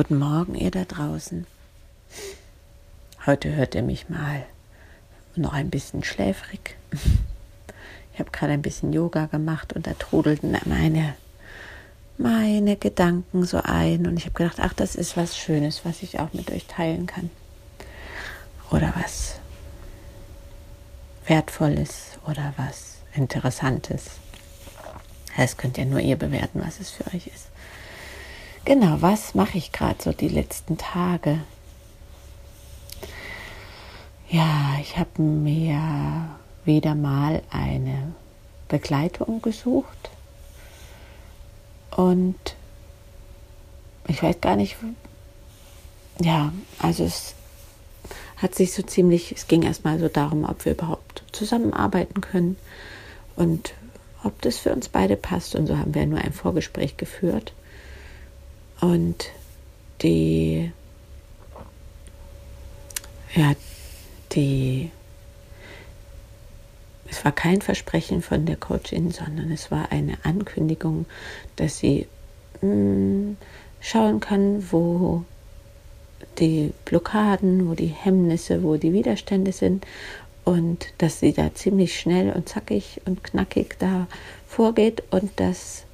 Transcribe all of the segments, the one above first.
Guten Morgen, ihr da draußen. Heute hört ihr mich mal noch ein bisschen schläfrig. Ich habe gerade ein bisschen Yoga gemacht und da trudelten meine, meine Gedanken so ein. Und ich habe gedacht, ach, das ist was Schönes, was ich auch mit euch teilen kann. Oder was Wertvolles oder was Interessantes. Das könnt ihr nur ihr bewerten, was es für euch ist. Genau, was mache ich gerade so die letzten Tage? Ja, ich habe mir wieder mal eine Begleitung gesucht und ich weiß gar nicht, ja, also es hat sich so ziemlich, es ging erstmal so darum, ob wir überhaupt zusammenarbeiten können und ob das für uns beide passt. Und so haben wir nur ein Vorgespräch geführt. Und die, ja, die, es war kein Versprechen von der Coachin, sondern es war eine Ankündigung, dass sie mh, hm, schauen kann, wo die Blockaden, wo die Hemmnisse, wo die Widerstände sind und dass sie da ziemlich schnell und zackig und knackig da vorgeht und dass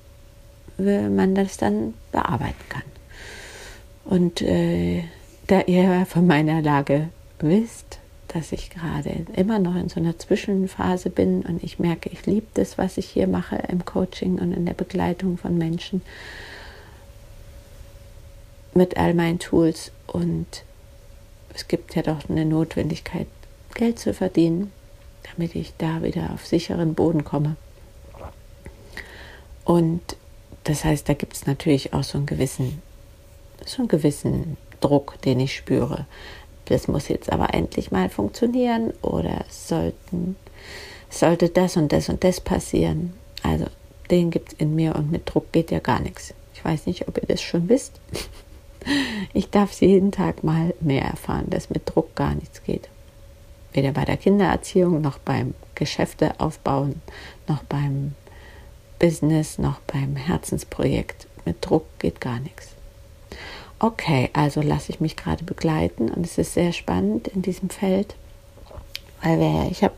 man das dann bearbeiten kann. Und äh, da ihr von meiner Lage wisst, dass ich gerade immer noch in so einer Zwischenphase bin und ich merke, ich liebe das, was ich hier mache im Coaching und in der Begleitung von Menschen mit all meinen Tools und es gibt ja doch eine Notwendigkeit, Geld zu verdienen, damit ich da wieder auf sicheren Boden komme. Und das heißt, da gibt es natürlich auch so einen gewissen, so einen gewissen Druck, den ich spüre. Das muss jetzt aber endlich mal funktionieren oder sollten, sollte das und das und das passieren. Also den gibt es in mir und mit Druck geht ja gar nichts. Ich weiß nicht, ob ihr das schon wisst. Ich darf sie jeden Tag mal mehr erfahren, dass mit Druck gar nichts geht weder bei der Kindererziehung noch beim Geschäfte aufbauen, noch beim Business, noch beim Herzensprojekt. Mit Druck geht gar nichts. Okay, also lasse ich mich gerade begleiten und es ist sehr spannend in diesem Feld, weil wir, ich habe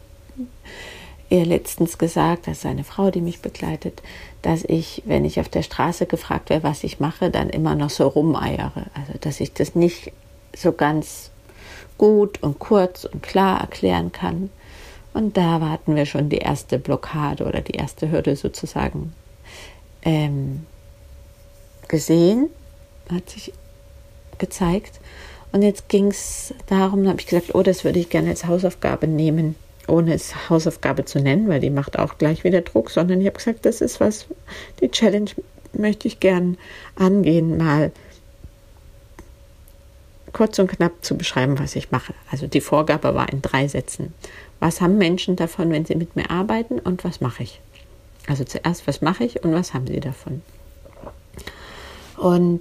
ihr letztens gesagt, das ist eine Frau, die mich begleitet, dass ich, wenn ich auf der Straße gefragt werde, was ich mache, dann immer noch so rumeiere. Also, dass ich das nicht so ganz gut und kurz und klar erklären kann. Und da hatten wir schon die erste Blockade oder die erste Hürde sozusagen ähm, gesehen, hat sich gezeigt. Und jetzt ging es darum, da habe ich gesagt, oh, das würde ich gerne als Hausaufgabe nehmen, ohne es Hausaufgabe zu nennen, weil die macht auch gleich wieder Druck, sondern ich habe gesagt, das ist was, die Challenge möchte ich gern angehen, mal kurz und knapp zu beschreiben, was ich mache. Also die Vorgabe war in drei Sätzen. Was haben Menschen davon, wenn sie mit mir arbeiten und was mache ich? Also zuerst, was mache ich und was haben sie davon? Und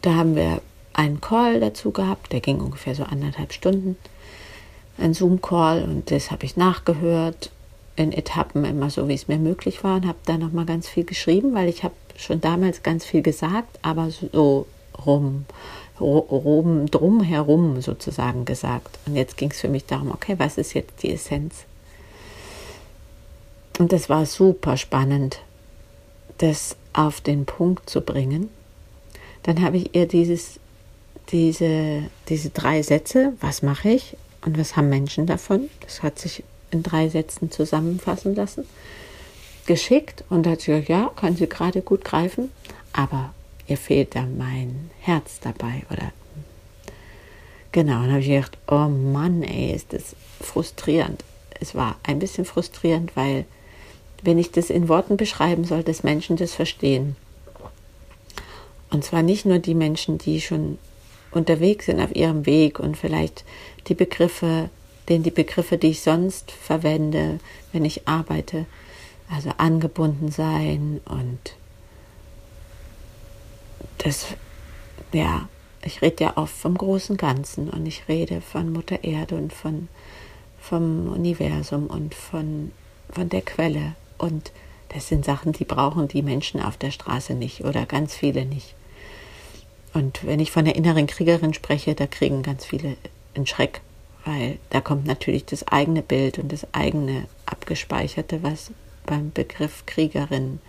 da haben wir einen Call dazu gehabt, der ging ungefähr so anderthalb Stunden. Ein Zoom-Call und das habe ich nachgehört in Etappen immer so, wie es mir möglich war und habe da nochmal ganz viel geschrieben, weil ich habe schon damals ganz viel gesagt, aber so rum rum, drumherum sozusagen gesagt. Und jetzt ging es für mich darum, okay, was ist jetzt die Essenz? Und das war super spannend, das auf den Punkt zu bringen. Dann habe ich ihr dieses, diese, diese drei Sätze, was mache ich und was haben Menschen davon? Das hat sich in drei Sätzen zusammenfassen lassen, geschickt und hat sie gesagt, ja, kann sie gerade gut greifen, aber ihr fehlt da mein Herz dabei oder genau. Und habe ich gedacht, oh Mann, ey, ist das frustrierend. Es war ein bisschen frustrierend, weil wenn ich das in Worten beschreiben soll, dass Menschen das verstehen. Und zwar nicht nur die Menschen, die schon unterwegs sind auf ihrem Weg und vielleicht die Begriffe, denn die Begriffe, die ich sonst verwende, wenn ich arbeite, also angebunden sein und das, ja, ich rede ja oft vom großen Ganzen und ich rede von Mutter Erde und von, vom Universum und von, von der Quelle. Und das sind Sachen, die brauchen die Menschen auf der Straße nicht oder ganz viele nicht. Und wenn ich von der inneren Kriegerin spreche, da kriegen ganz viele einen Schreck, weil da kommt natürlich das eigene Bild und das eigene abgespeicherte, was beim Begriff Kriegerin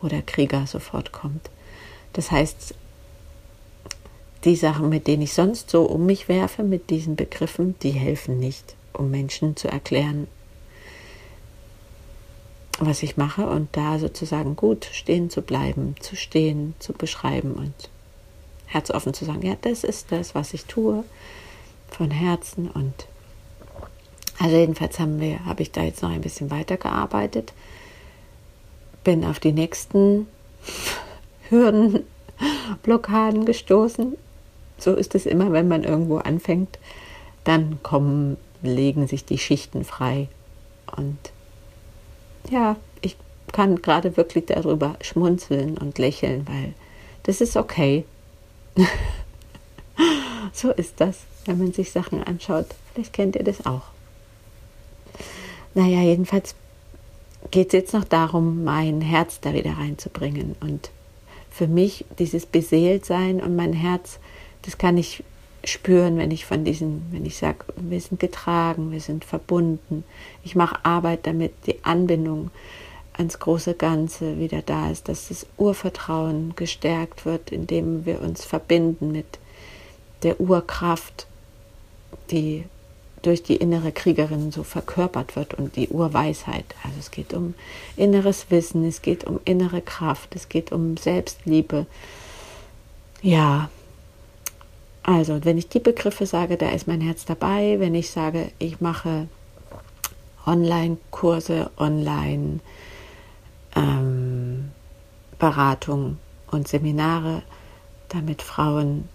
oder Krieger sofort kommt. Das heißt, die Sachen, mit denen ich sonst so um mich werfe, mit diesen Begriffen, die helfen nicht, um Menschen zu erklären, was ich mache und da sozusagen gut stehen zu bleiben, zu stehen, zu beschreiben und herzoffen zu sagen, ja, das ist das, was ich tue, von Herzen und also jedenfalls haben wir, habe ich da jetzt noch ein bisschen weitergearbeitet, bin auf die nächsten Hürden, Blockaden gestoßen. So ist es immer, wenn man irgendwo anfängt, dann kommen, legen sich die Schichten frei und ja, ich kann gerade wirklich darüber schmunzeln und lächeln, weil das ist okay. so ist das, wenn man sich Sachen anschaut. Vielleicht kennt ihr das auch. Naja, jedenfalls geht es jetzt noch darum, mein Herz da wieder reinzubringen. Und für mich dieses Beseeltsein und mein Herz, das kann ich spüren, wenn ich von diesen, wenn ich sage, wir sind getragen, wir sind verbunden. Ich mache Arbeit, damit die Anbindung ans große Ganze wieder da ist, dass das Urvertrauen gestärkt wird, indem wir uns verbinden mit der Urkraft, die durch die innere Kriegerin so verkörpert wird und die Urweisheit. Also es geht um inneres Wissen, es geht um innere Kraft, es geht um Selbstliebe. Ja, also, wenn ich die Begriffe sage, da ist mein Herz dabei. Wenn ich sage, ich mache Online-Kurse, Online-Beratung ähm, und Seminare, damit Frauen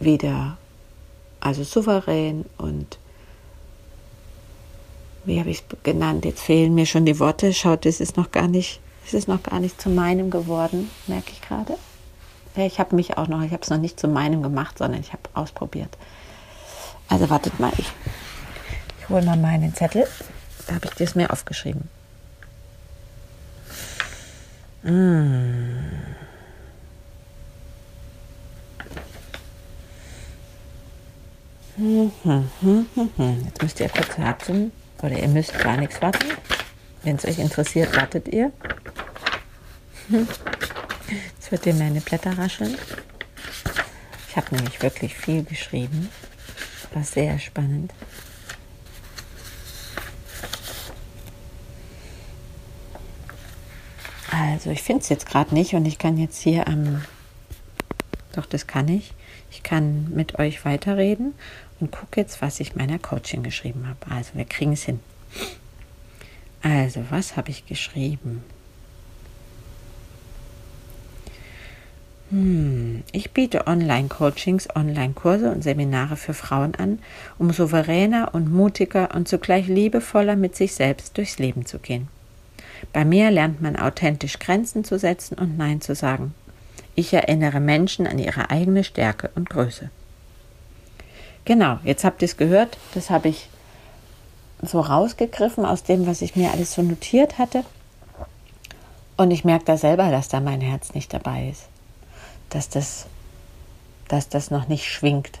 wieder, also souverän und wie habe ich es genannt? Jetzt fehlen mir schon die Worte. Schaut, es ist noch gar nicht, es ist noch gar nicht zu meinem geworden, merke ich gerade. Ja, ich habe mich auch noch, ich habe es noch nicht zu meinem gemacht, sondern ich habe ausprobiert. Also wartet mal, ich, ich hole mal meinen Zettel. Da habe ich das mir aufgeschrieben. Mmh. Jetzt müsst ihr kurz warten. Oder ihr müsst gar nichts warten. Wenn es euch interessiert, wartet ihr. Jetzt wird dir meine Blätter rascheln. Ich habe nämlich wirklich viel geschrieben. War sehr spannend. Also ich finde es jetzt gerade nicht und ich kann jetzt hier am... Ähm, doch, das kann ich. Kann mit euch weiterreden und gucke jetzt, was ich meiner Coaching geschrieben habe. Also wir kriegen es hin. Also, was habe ich geschrieben? Hm, ich biete Online-Coachings, Online-Kurse und Seminare für Frauen an, um souveräner und mutiger und zugleich liebevoller mit sich selbst durchs Leben zu gehen. Bei mir lernt man authentisch Grenzen zu setzen und Nein zu sagen. Ich erinnere Menschen an ihre eigene Stärke und Größe. Genau, jetzt habt ihr es gehört, das habe ich so rausgegriffen aus dem, was ich mir alles so notiert hatte. Und ich merke da selber, dass da mein Herz nicht dabei ist dass das, dass das noch nicht schwingt.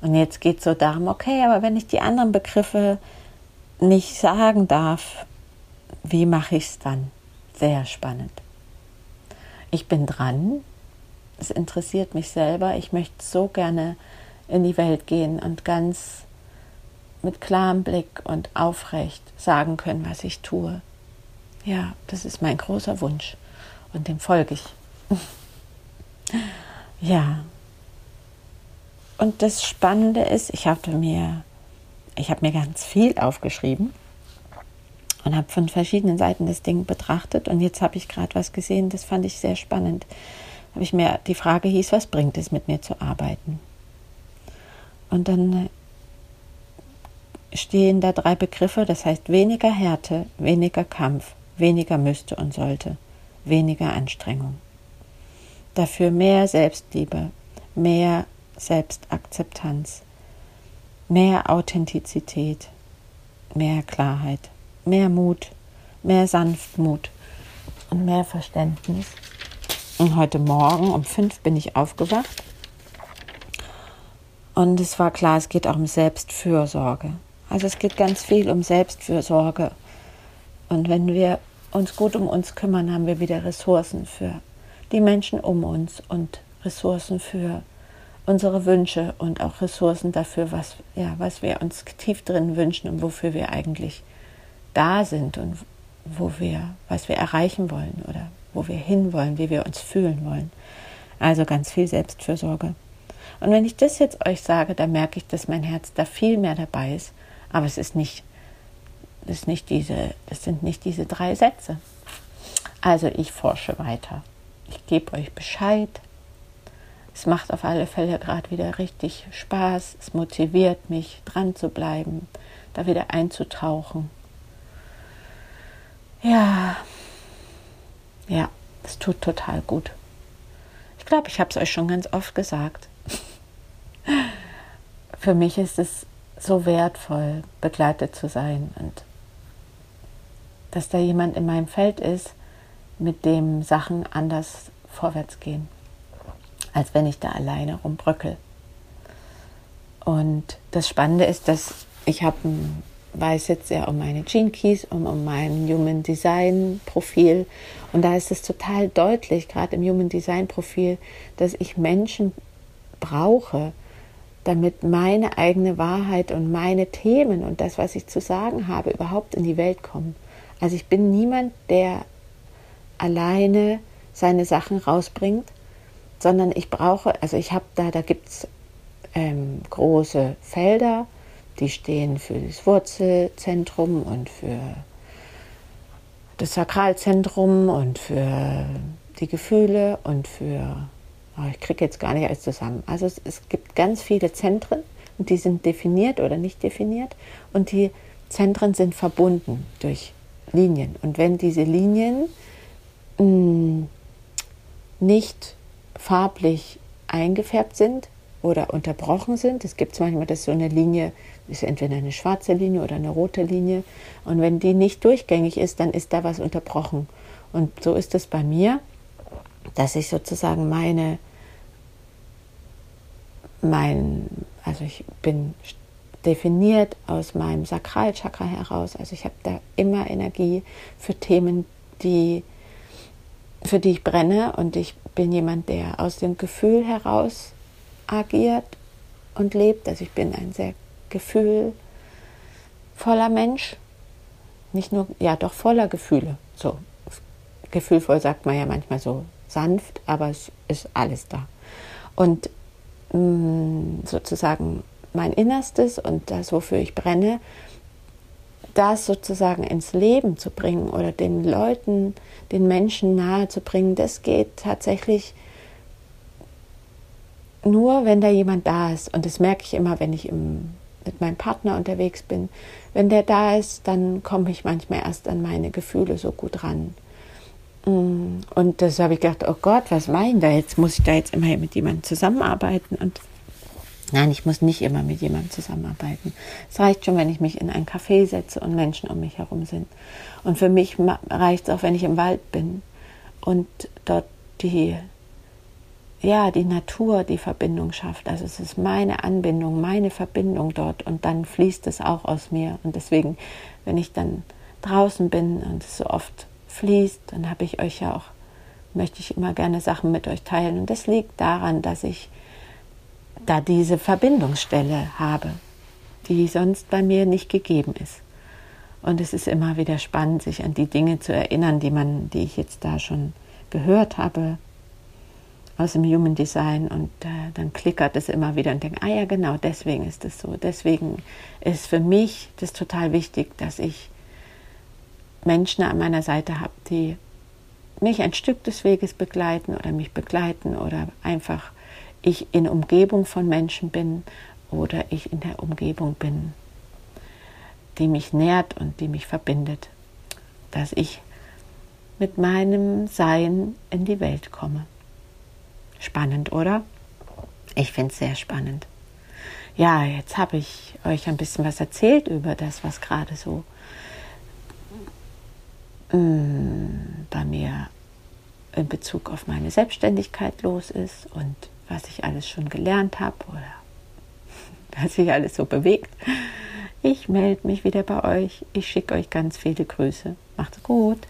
Und jetzt geht es so darum, okay, aber wenn ich die anderen Begriffe nicht sagen darf, wie mache ich es dann? Sehr spannend. Ich bin dran. Es interessiert mich selber. Ich möchte so gerne in die Welt gehen und ganz mit klarem Blick und aufrecht sagen können, was ich tue. Ja, das ist mein großer Wunsch und dem folge ich. Ja. Und das Spannende ist, ich habe mir, ich habe mir ganz viel aufgeschrieben und habe von verschiedenen Seiten das Ding betrachtet und jetzt habe ich gerade was gesehen, das fand ich sehr spannend. Habe ich mir die Frage hieß, was bringt es mit mir zu arbeiten? Und dann stehen da drei Begriffe, das heißt weniger Härte, weniger Kampf, weniger müsste und sollte, weniger Anstrengung dafür mehr Selbstliebe, mehr Selbstakzeptanz, mehr Authentizität, mehr Klarheit, mehr Mut, mehr Sanftmut und mehr Verständnis. Und heute Morgen um fünf bin ich aufgewacht. Und es war klar, es geht auch um Selbstfürsorge. Also es geht ganz viel um Selbstfürsorge. Und wenn wir uns gut um uns kümmern, haben wir wieder Ressourcen für die Menschen um uns und Ressourcen für unsere Wünsche und auch Ressourcen dafür, was, ja, was wir uns tief drin wünschen und wofür wir eigentlich da sind und wo wir, was wir erreichen wollen oder wo wir hinwollen, wie wir uns fühlen wollen. Also ganz viel Selbstfürsorge. Und wenn ich das jetzt euch sage, dann merke ich, dass mein Herz da viel mehr dabei ist. Aber es ist nicht, das, ist nicht diese, das sind nicht diese drei Sätze. Also ich forsche weiter. Ich gebe euch Bescheid. Es macht auf alle Fälle gerade wieder richtig Spaß. Es motiviert mich, dran zu bleiben, da wieder einzutauchen. Ja, ja, es tut total gut. Ich glaube, ich habe es euch schon ganz oft gesagt. Für mich ist es so wertvoll, begleitet zu sein und dass da jemand in meinem Feld ist, mit dem Sachen anders vorwärts gehen, als wenn ich da alleine rumbröckel. Und das Spannende ist, dass ich habe weiß jetzt ja um meine Gene Keys, um, um mein Human Design Profil. Und da ist es total deutlich, gerade im Human Design Profil, dass ich Menschen brauche, damit meine eigene Wahrheit und meine Themen und das, was ich zu sagen habe, überhaupt in die Welt kommen. Also ich bin niemand, der alleine seine Sachen rausbringt, sondern ich brauche, also ich habe da, da gibt es ähm, große Felder, die stehen für das Wurzelzentrum und für das Sakralzentrum und für die Gefühle und für, oh, ich kriege jetzt gar nicht alles zusammen. Also es, es gibt ganz viele Zentren und die sind definiert oder nicht definiert und die Zentren sind verbunden durch Linien. Und wenn diese Linien mh, mm, nicht farblich eingefärbt sind oder unterbrochen sind, es gibt manchmal, dass so eine Linie ist entweder eine schwarze Linie oder eine rote Linie. Und wenn die nicht durchgängig ist, dann ist da was unterbrochen. Und so ist es bei mir, dass ich sozusagen meine, mein, also ich bin definiert aus meinem Sakralchakra heraus. Also ich habe da immer Energie für Themen, die, für die ich brenne. Und ich bin jemand, der aus dem Gefühl heraus agiert und lebt. Also ich bin ein sehr gefühlvoller Mensch. Nicht nur, ja, doch voller Gefühle. So, gefühlvoll sagt man ja manchmal so sanft, aber es ist alles da. Und mh, mm, sozusagen mein Innerstes und das, wofür ich brenne, das sozusagen ins Leben zu bringen oder den Leuten, den Menschen nahe zu bringen, das geht tatsächlich nur, wenn da jemand da ist. Und das merke ich immer, wenn ich im mit meinem Partner unterwegs bin, wenn der da ist, dann komme ich manchmal erst an meine Gefühle so gut ran. Mm, und das habe ich gedacht, oh Gott, was meinen da jetzt? Muss ich da jetzt immer mit jemandem zusammenarbeiten? Und nein, ich muss nicht immer mit jemandem zusammenarbeiten. Es reicht schon, wenn ich mich in ein Café setze und Menschen um mich herum sind. Und für mich reicht es auch, wenn ich im Wald bin und dort die ja, die Natur die Verbindung schafft. Also es ist meine Anbindung, meine Verbindung dort und dann fließt es auch aus mir. Und deswegen, wenn ich dann draußen bin und es so oft fließt, dann habe ich euch ja auch, möchte ich immer gerne Sachen mit euch teilen. Und das liegt daran, dass ich da diese Verbindungsstelle habe, die sonst bei mir nicht gegeben ist. Und es ist immer wieder spannend, sich an die Dinge zu erinnern, die man, die ich jetzt da schon gehört habe, aus dem Human Design und äh, dann klickert es immer wieder und denke, ah ja, genau, deswegen ist es so. Deswegen ist für mich das total wichtig, dass ich Menschen an meiner Seite habe, die mich ein Stück des Weges begleiten oder mich begleiten oder einfach ich in Umgebung von Menschen bin oder ich in der Umgebung bin, die mich nährt und die mich verbindet, dass ich mit meinem Sein in die Welt komme. Spannend, oder? Ich finde es sehr spannend. Ja, jetzt habe ich euch ein bisschen was erzählt über das, was gerade so mm, bei mir in Bezug auf meine Selbstständigkeit los ist und was ich alles schon gelernt habe oder was sich alles so bewegt. Ich melde mich wieder bei euch. Ich schicke euch ganz viele Grüße. Macht's gut.